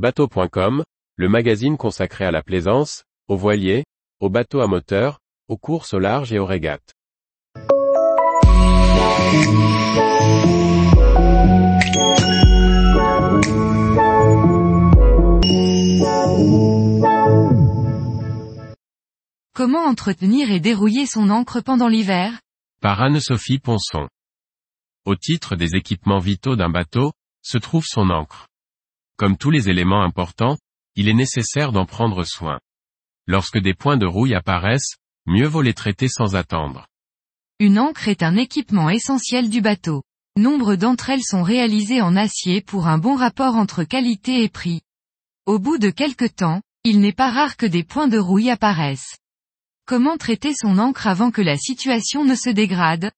Bateau.com, le magazine consacré à la plaisance, aux voiliers, aux bateaux à moteur, aux courses au large et aux régates. Comment entretenir et dérouiller son ancre pendant l'hiver? Par Anne-Sophie Ponson. Au titre des équipements vitaux d'un bateau, se trouve son ancre. Comme tous les éléments importants, il est nécessaire d'en prendre soin. Lorsque des points de rouille apparaissent, mieux vaut les traiter sans attendre. Une ancre est un équipement essentiel du bateau. Nombre d'entre elles sont réalisées en acier pour un bon rapport entre qualité et prix. Au bout de quelque temps, il n'est pas rare que des points de rouille apparaissent. Comment traiter son ancre avant que la situation ne se dégrade?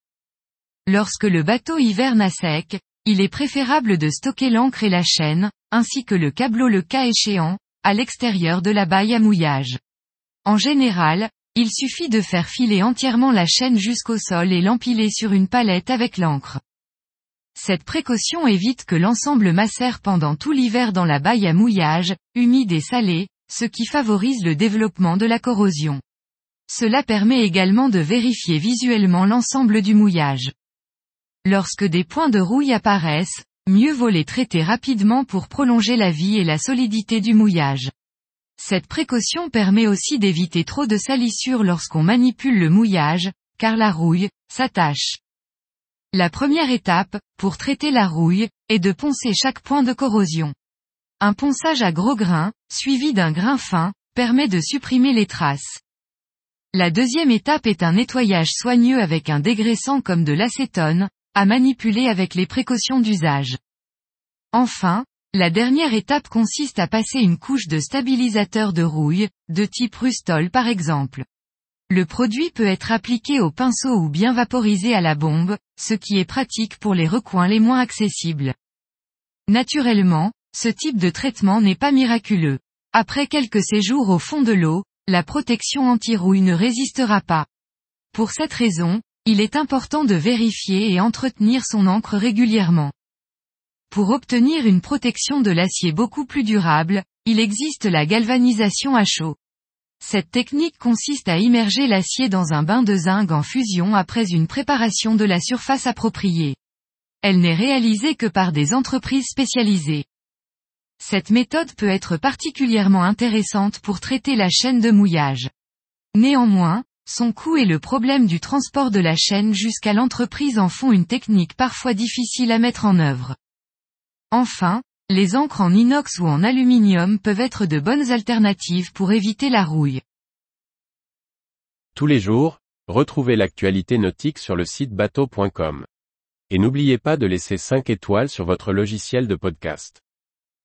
Lorsque le bateau hiverne à sec, il est préférable de stocker l'encre et la chaîne, ainsi que le câbleau le cas échéant, à l'extérieur de la baille à mouillage. En général, il suffit de faire filer entièrement la chaîne jusqu'au sol et l'empiler sur une palette avec l'encre. Cette précaution évite que l'ensemble macère pendant tout l'hiver dans la baille à mouillage, humide et salée, ce qui favorise le développement de la corrosion. Cela permet également de vérifier visuellement l'ensemble du mouillage. Lorsque des points de rouille apparaissent, mieux vaut les traiter rapidement pour prolonger la vie et la solidité du mouillage. Cette précaution permet aussi d'éviter trop de salissures lorsqu'on manipule le mouillage, car la rouille, s'attache. La première étape, pour traiter la rouille, est de poncer chaque point de corrosion. Un ponçage à gros grains, suivi d'un grain fin, permet de supprimer les traces. La deuxième étape est un nettoyage soigneux avec un dégraissant comme de l'acétone, à manipuler avec les précautions d'usage. Enfin, la dernière étape consiste à passer une couche de stabilisateur de rouille, de type Rustol par exemple. Le produit peut être appliqué au pinceau ou bien vaporisé à la bombe, ce qui est pratique pour les recoins les moins accessibles. Naturellement, ce type de traitement n'est pas miraculeux. Après quelques séjours au fond de l'eau, la protection anti-rouille ne résistera pas. Pour cette raison, il est important de vérifier et entretenir son encre régulièrement. Pour obtenir une protection de l'acier beaucoup plus durable, il existe la galvanisation à chaud. Cette technique consiste à immerger l'acier dans un bain de zinc en fusion après une préparation de la surface appropriée. Elle n'est réalisée que par des entreprises spécialisées. Cette méthode peut être particulièrement intéressante pour traiter la chaîne de mouillage. Néanmoins, son coût et le problème du transport de la chaîne jusqu'à l'entreprise en font une technique parfois difficile à mettre en œuvre. Enfin, les encres en inox ou en aluminium peuvent être de bonnes alternatives pour éviter la rouille. Tous les jours, retrouvez l'actualité nautique sur le site bateau.com. Et n'oubliez pas de laisser 5 étoiles sur votre logiciel de podcast.